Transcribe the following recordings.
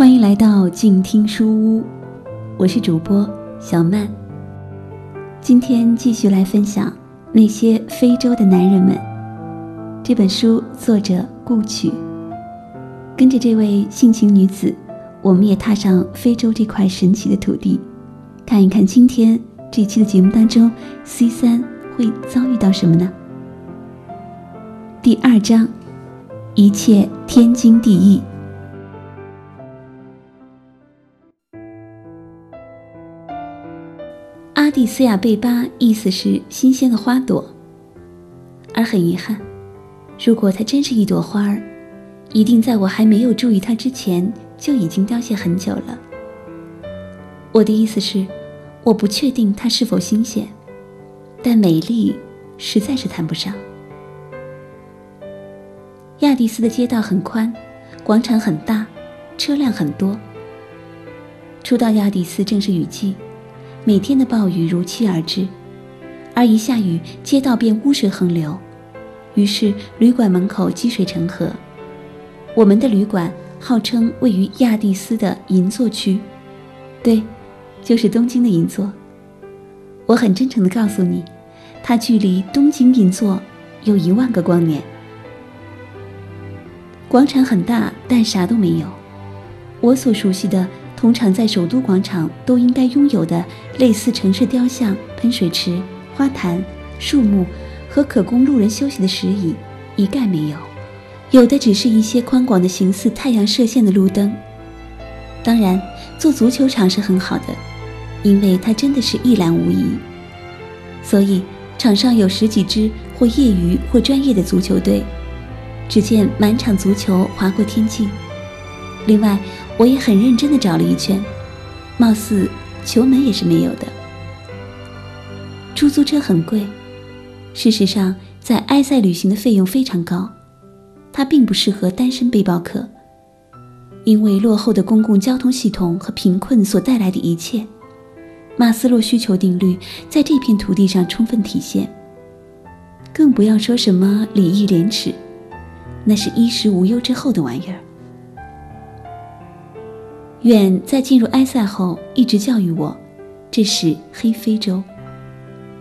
欢迎来到静听书屋，我是主播小曼。今天继续来分享《那些非洲的男人们》这本书，作者顾曲。跟着这位性情女子，我们也踏上非洲这块神奇的土地，看一看今天这期的节目当中，C 三会遭遇到什么呢？第二章，一切天经地义。阿蒂斯亚贝巴意思是新鲜的花朵，而很遗憾，如果它真是一朵花儿，一定在我还没有注意它之前就已经凋谢很久了。我的意思是，我不确定它是否新鲜，但美丽实在是谈不上。亚蒂斯的街道很宽，广场很大，车辆很多。初到亚蒂斯正是雨季。每天的暴雨如期而至，而一下雨，街道便污水横流，于是旅馆门口积水成河。我们的旅馆号称位于亚的斯的银座区，对，就是东京的银座。我很真诚地告诉你，它距离东京银座有一万个光年。广场很大，但啥都没有。我所熟悉的。通常在首都广场都应该拥有的类似城市雕像、喷水池、花坛、树木和可供路人休息的石椅，一概没有。有的只是一些宽广的形似太阳射线的路灯。当然，做足球场是很好的，因为它真的是一览无遗。所以场上有十几支或业余或专业的足球队，只见满场足球划过天际。另外。我也很认真地找了一圈，貌似球门也是没有的。出租车很贵，事实上，在埃塞旅行的费用非常高，它并不适合单身背包客，因为落后的公共交通系统和贫困所带来的一切，马斯洛需求定律在这片土地上充分体现。更不要说什么礼义廉耻，那是衣食无忧之后的玩意儿。远在进入埃塞后，一直教育我，这是黑非洲。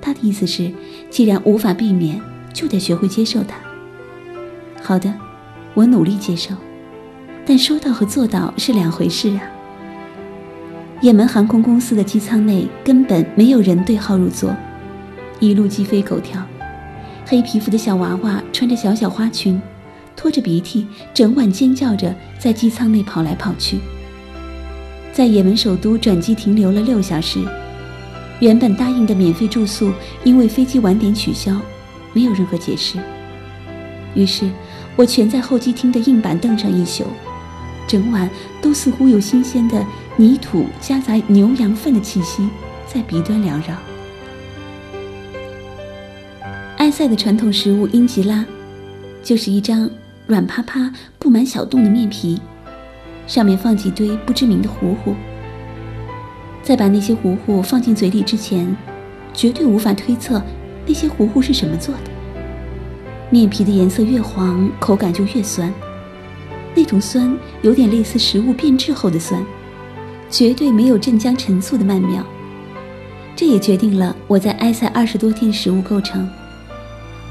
他的意思是，既然无法避免，就得学会接受它。好的，我努力接受，但说到和做到是两回事啊。也门航空公司的机舱内根本没有人对号入座，一路鸡飞狗跳，黑皮肤的小娃娃穿着小小花裙，拖着鼻涕，整晚尖叫着在机舱内跑来跑去。在也门首都转机停留了六小时，原本答应的免费住宿因为飞机晚点取消，没有任何解释。于是，我蜷在候机厅的硬板凳上一宿，整晚都似乎有新鲜的泥土夹杂牛羊粪的气息在鼻端缭绕。埃塞的传统食物英吉拉，就是一张软趴趴、布满小洞的面皮。上面放几堆不知名的糊糊，在把那些糊糊放进嘴里之前，绝对无法推测那些糊糊是什么做的。面皮的颜色越黄，口感就越酸，那种酸有点类似食物变质后的酸，绝对没有镇江陈醋的曼妙。这也决定了我在埃塞二十多天食物构成。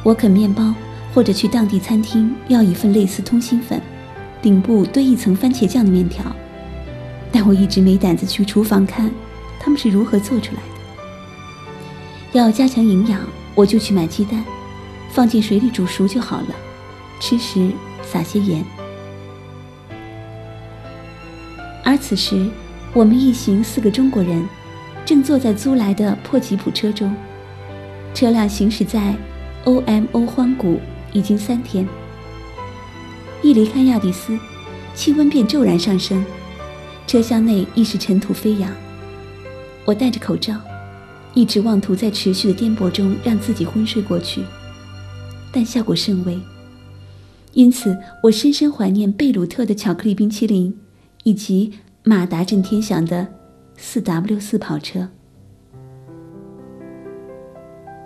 我啃面包，或者去当地餐厅要一份类似通心粉。顶部堆一层番茄酱的面条，但我一直没胆子去厨房看，他们是如何做出来的。要加强营养，我就去买鸡蛋，放进水里煮熟就好了。吃时撒些盐。而此时，我们一行四个中国人，正坐在租来的破吉普车中，车辆行驶在 OMO 荒谷已经三天。一离开亚的斯，气温便骤然上升，车厢内亦是尘土飞扬。我戴着口罩，一直妄图在持续的颠簸中让自己昏睡过去，但效果甚微。因此，我深深怀念贝鲁特的巧克力冰淇淋，以及马达震天响的四 W 四跑车。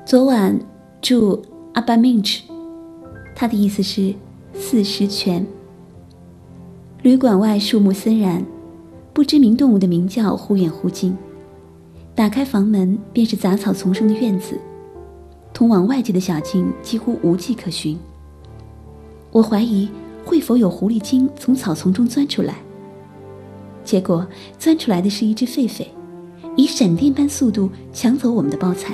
昨晚住阿巴明奇，他的意思是。四十泉。旅馆外树木森然，不知名动物的鸣叫忽远忽近。打开房门，便是杂草丛生的院子，通往外界的小径几乎无迹可寻。我怀疑会否有狐狸精从草丛中钻出来，结果钻出来的是一只狒狒，以闪电般速度抢走我们的包菜。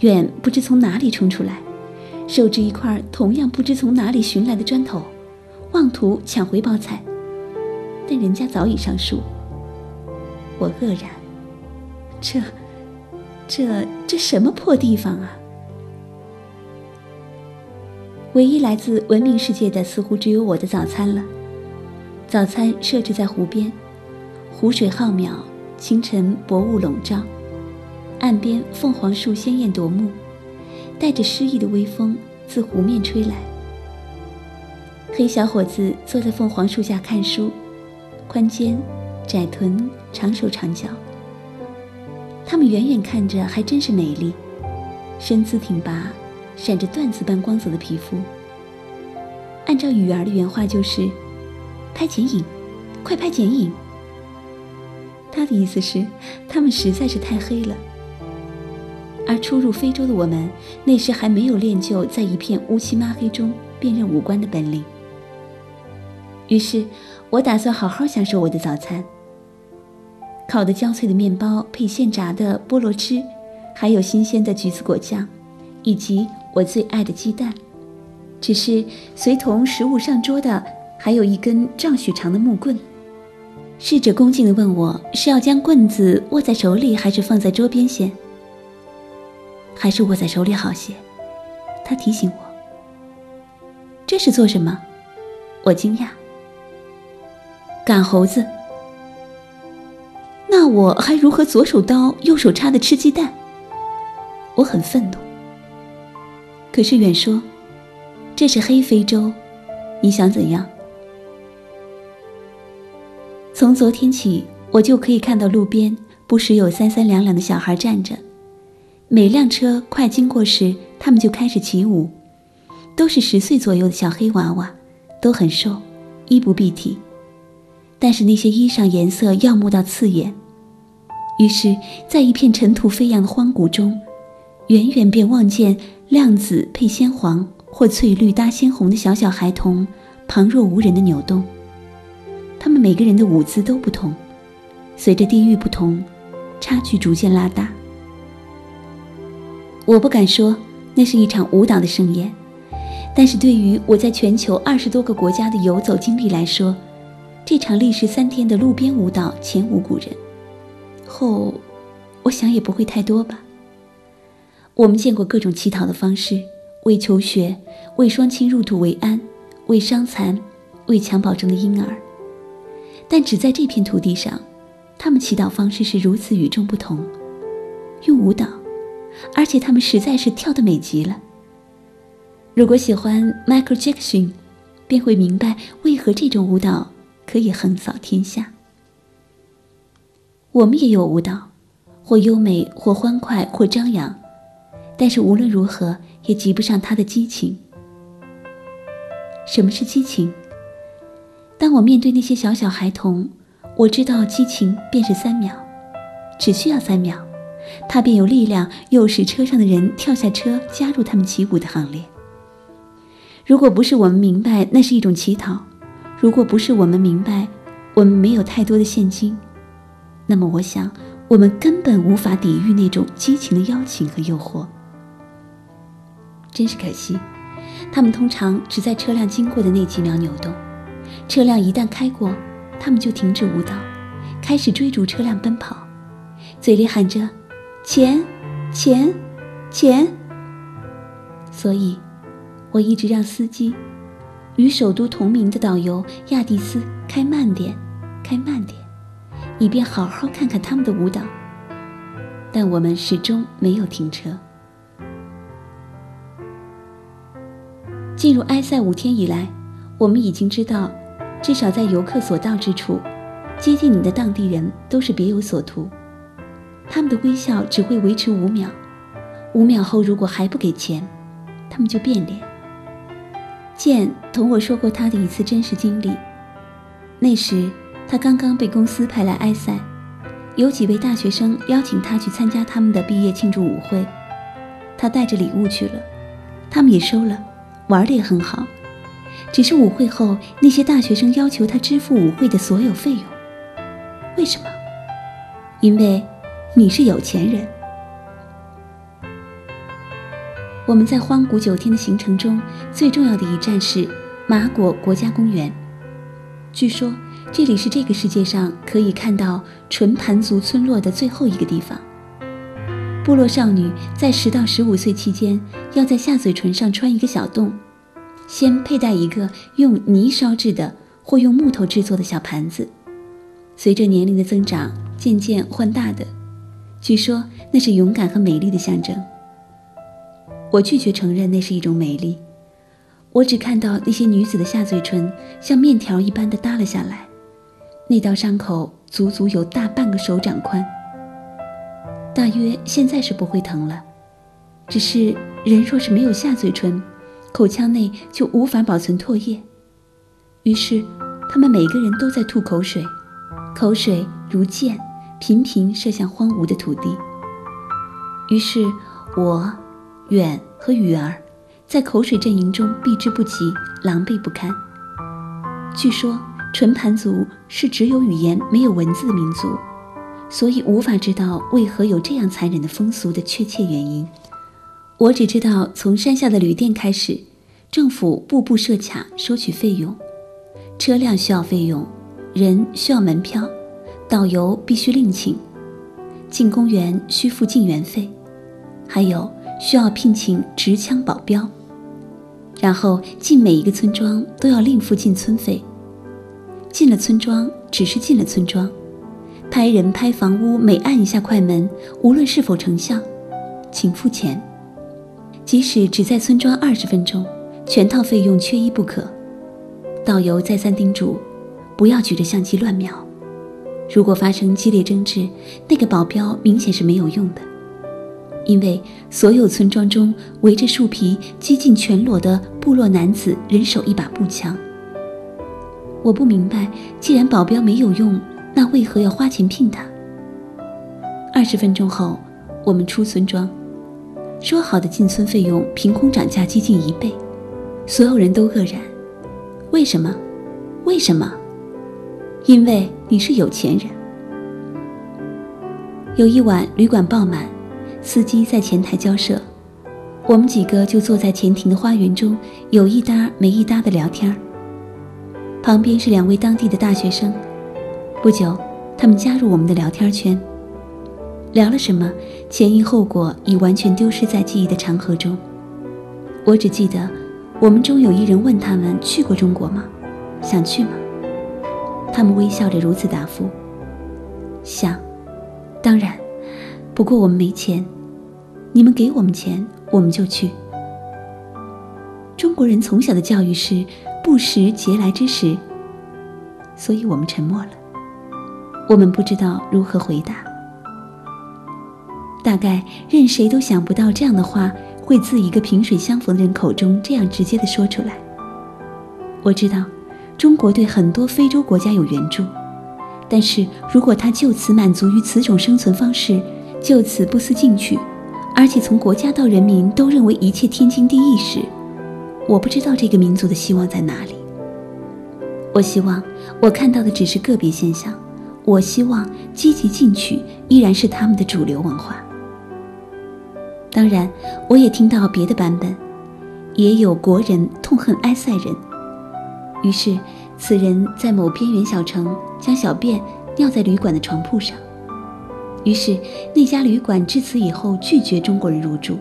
远不知从哪里冲出来，手执一块同样不知从哪里寻来的砖头，妄图抢回包菜，但人家早已上树。我愕然，这、这、这什么破地方啊！唯一来自文明世界的，似乎只有我的早餐了。早餐设置在湖边，湖水浩渺，清晨薄雾笼罩，岸边凤凰树鲜艳夺目，带着诗意的微风自湖面吹来。黑小伙子坐在凤凰树下看书，宽肩、窄臀、长手长脚。他们远远看着还真是美丽，身姿挺拔。闪着缎子般光泽的皮肤。按照雨儿的原话就是：“拍剪影，快拍剪影。”他的意思是，他们实在是太黑了。而初入非洲的我们，那时还没有练就在一片乌漆抹黑中辨认五官的本领。于是，我打算好好享受我的早餐：烤的焦脆的面包配现炸的菠萝汁，还有新鲜的橘子果酱，以及。我最爱的鸡蛋，只是随同食物上桌的还有一根丈许长的木棍。侍者恭敬地问我：“是要将棍子握在手里，还是放在桌边先？”“还是握在手里好些。”他提醒我。“这是做什么？”我惊讶。“赶猴子。”“那我还如何左手刀右手叉的吃鸡蛋？”我很愤怒。可是远说，这是黑非洲，你想怎样？从昨天起，我就可以看到路边不时有三三两两的小孩站着，每辆车快经过时，他们就开始起舞，都是十岁左右的小黑娃娃，都很瘦，衣不蔽体，但是那些衣裳颜色耀目到刺眼，于是，在一片尘土飞扬的荒谷中，远远便望见。亮紫配鲜黄，或翠绿搭鲜红的小小孩童，旁若无人的扭动。他们每个人的舞姿都不同，随着地域不同，差距逐渐拉大。我不敢说那是一场舞蹈的盛宴，但是对于我在全球二十多个国家的游走经历来说，这场历时三天的路边舞蹈前无古人，后，我想也不会太多吧。我们见过各种乞讨的方式，为求学，为双亲入土为安，为伤残，为襁褓中的婴儿。但只在这片土地上，他们祈祷方式是如此与众不同，用舞蹈，而且他们实在是跳得美极了。如果喜欢 Michael Jackson，便会明白为何这种舞蹈可以横扫天下。我们也有舞蹈，或优美，或欢快，或张扬。但是无论如何也及不上他的激情。什么是激情？当我面对那些小小孩童，我知道激情便是三秒，只需要三秒，他便有力量诱使车上的人跳下车，加入他们起舞的行列。如果不是我们明白那是一种乞讨，如果不是我们明白我们没有太多的现金，那么我想我们根本无法抵御那种激情的邀请和诱惑。真是可惜，他们通常只在车辆经过的那几秒扭动。车辆一旦开过，他们就停止舞蹈，开始追逐车辆奔跑，嘴里喊着“钱，钱，钱”。所以，我一直让司机与首都同名的导游亚蒂斯开慢点，开慢点，以便好好看看他们的舞蹈。但我们始终没有停车。进入埃塞五天以来，我们已经知道，至少在游客所到之处，接近你的当地人都是别有所图。他们的微笑只会维持五秒，五秒后如果还不给钱，他们就变脸。健同我说过他的一次真实经历，那时他刚刚被公司派来埃塞，有几位大学生邀请他去参加他们的毕业庆祝舞会，他带着礼物去了，他们也收了，玩的也很好。只是舞会后，那些大学生要求他支付舞会的所有费用。为什么？因为你是有钱人。我们在荒古九天的行程中，最重要的一站是马果国家公园。据说这里是这个世界上可以看到纯盘族村落的最后一个地方。部落少女在十到十五岁期间，要在下嘴唇上穿一个小洞，先佩戴一个用泥烧制的或用木头制作的小盘子，随着年龄的增长，渐渐换大的。据说那是勇敢和美丽的象征。我拒绝承认那是一种美丽。我只看到那些女子的下嘴唇像面条一般的耷了下来，那道伤口足足有大半个手掌宽。大约现在是不会疼了，只是人若是没有下嘴唇，口腔内就无法保存唾液。于是，他们每个人都在吐口水，口水如箭，频频射向荒芜的土地。于是，我、远和雨儿。在口水阵营中避之不及，狼狈不堪。据说纯盘族是只有语言没有文字的民族，所以无法知道为何有这样残忍的风俗的确切原因。我只知道从山下的旅店开始，政府步步设卡收取费用，车辆需要费用，人需要门票，导游必须另请，进公园需付进园费，还有需要聘请持枪保镖。然后进每一个村庄都要另付进村费。进了村庄，只是进了村庄，拍人拍房屋，每按一下快门，无论是否成像，请付钱。即使只在村庄二十分钟，全套费用缺一不可。导游再三叮嘱，不要举着相机乱瞄。如果发生激烈争执，那个保镖明显是没有用的。因为所有村庄中围着树皮、几近全裸的部落男子，人手一把步枪。我不明白，既然保镖没有用，那为何要花钱聘他？二十分钟后，我们出村庄，说好的进村费用凭空涨价接近一倍，所有人都愕然。为什么？为什么？因为你是有钱人。有一晚，旅馆爆满。司机在前台交涉，我们几个就坐在前庭的花园中，有一搭没一搭的聊天旁边是两位当地的大学生，不久，他们加入我们的聊天圈。聊了什么，前因后果已完全丢失在记忆的长河中。我只记得，我们中有一人问他们去过中国吗？想去吗？他们微笑着如此答复：想，当然。不过我们没钱，你们给我们钱，我们就去。中国人从小的教育是不食嗟来之食，所以我们沉默了。我们不知道如何回答。大概任谁都想不到这样的话会自一个萍水相逢的人口中这样直接的说出来。我知道，中国对很多非洲国家有援助，但是如果他就此满足于此种生存方式，就此不思进取，而且从国家到人民都认为一切天经地义时，我不知道这个民族的希望在哪里。我希望我看到的只是个别现象，我希望积极进取依然是他们的主流文化。当然，我也听到别的版本，也有国人痛恨埃塞人，于是此人在某边缘小城将小便尿在旅馆的床铺上。于是，那家旅馆至此以后拒绝中国人入住。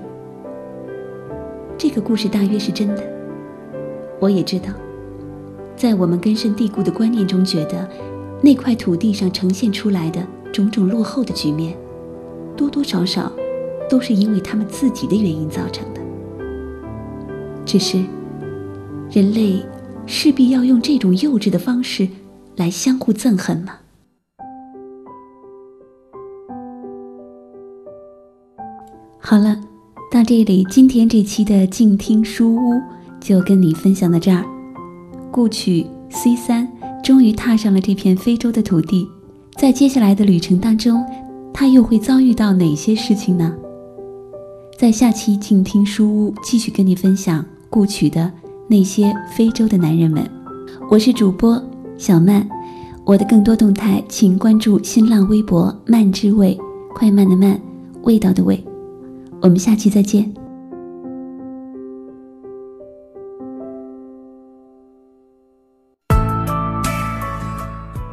这个故事大约是真的。我也知道，在我们根深蒂固的观念中，觉得那块土地上呈现出来的种种落后的局面，多多少少都是因为他们自己的原因造成的。只是，人类势必要用这种幼稚的方式来相互憎恨吗？好了，到这里，今天这期的静听书屋就跟你分享到这儿。故曲 C 三终于踏上了这片非洲的土地。在接下来的旅程当中，他又会遭遇到哪些事情呢？在下期静听书屋继续跟你分享故曲的那些非洲的男人们。我是主播小曼，我的更多动态请关注新浪微博“慢之味”，快慢的慢，味道的味。我们下期再见。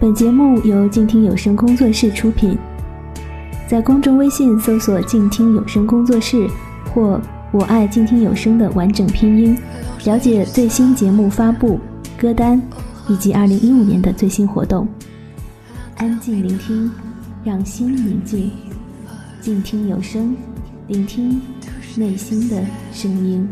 本节目由静听有声工作室出品，在公众微信搜索“静听有声工作室”或“我爱静听有声”的完整拼音，了解最新节目发布、歌单以及二零一五年的最新活动。安静聆听，让心宁静，静听有声，聆听内心的声音。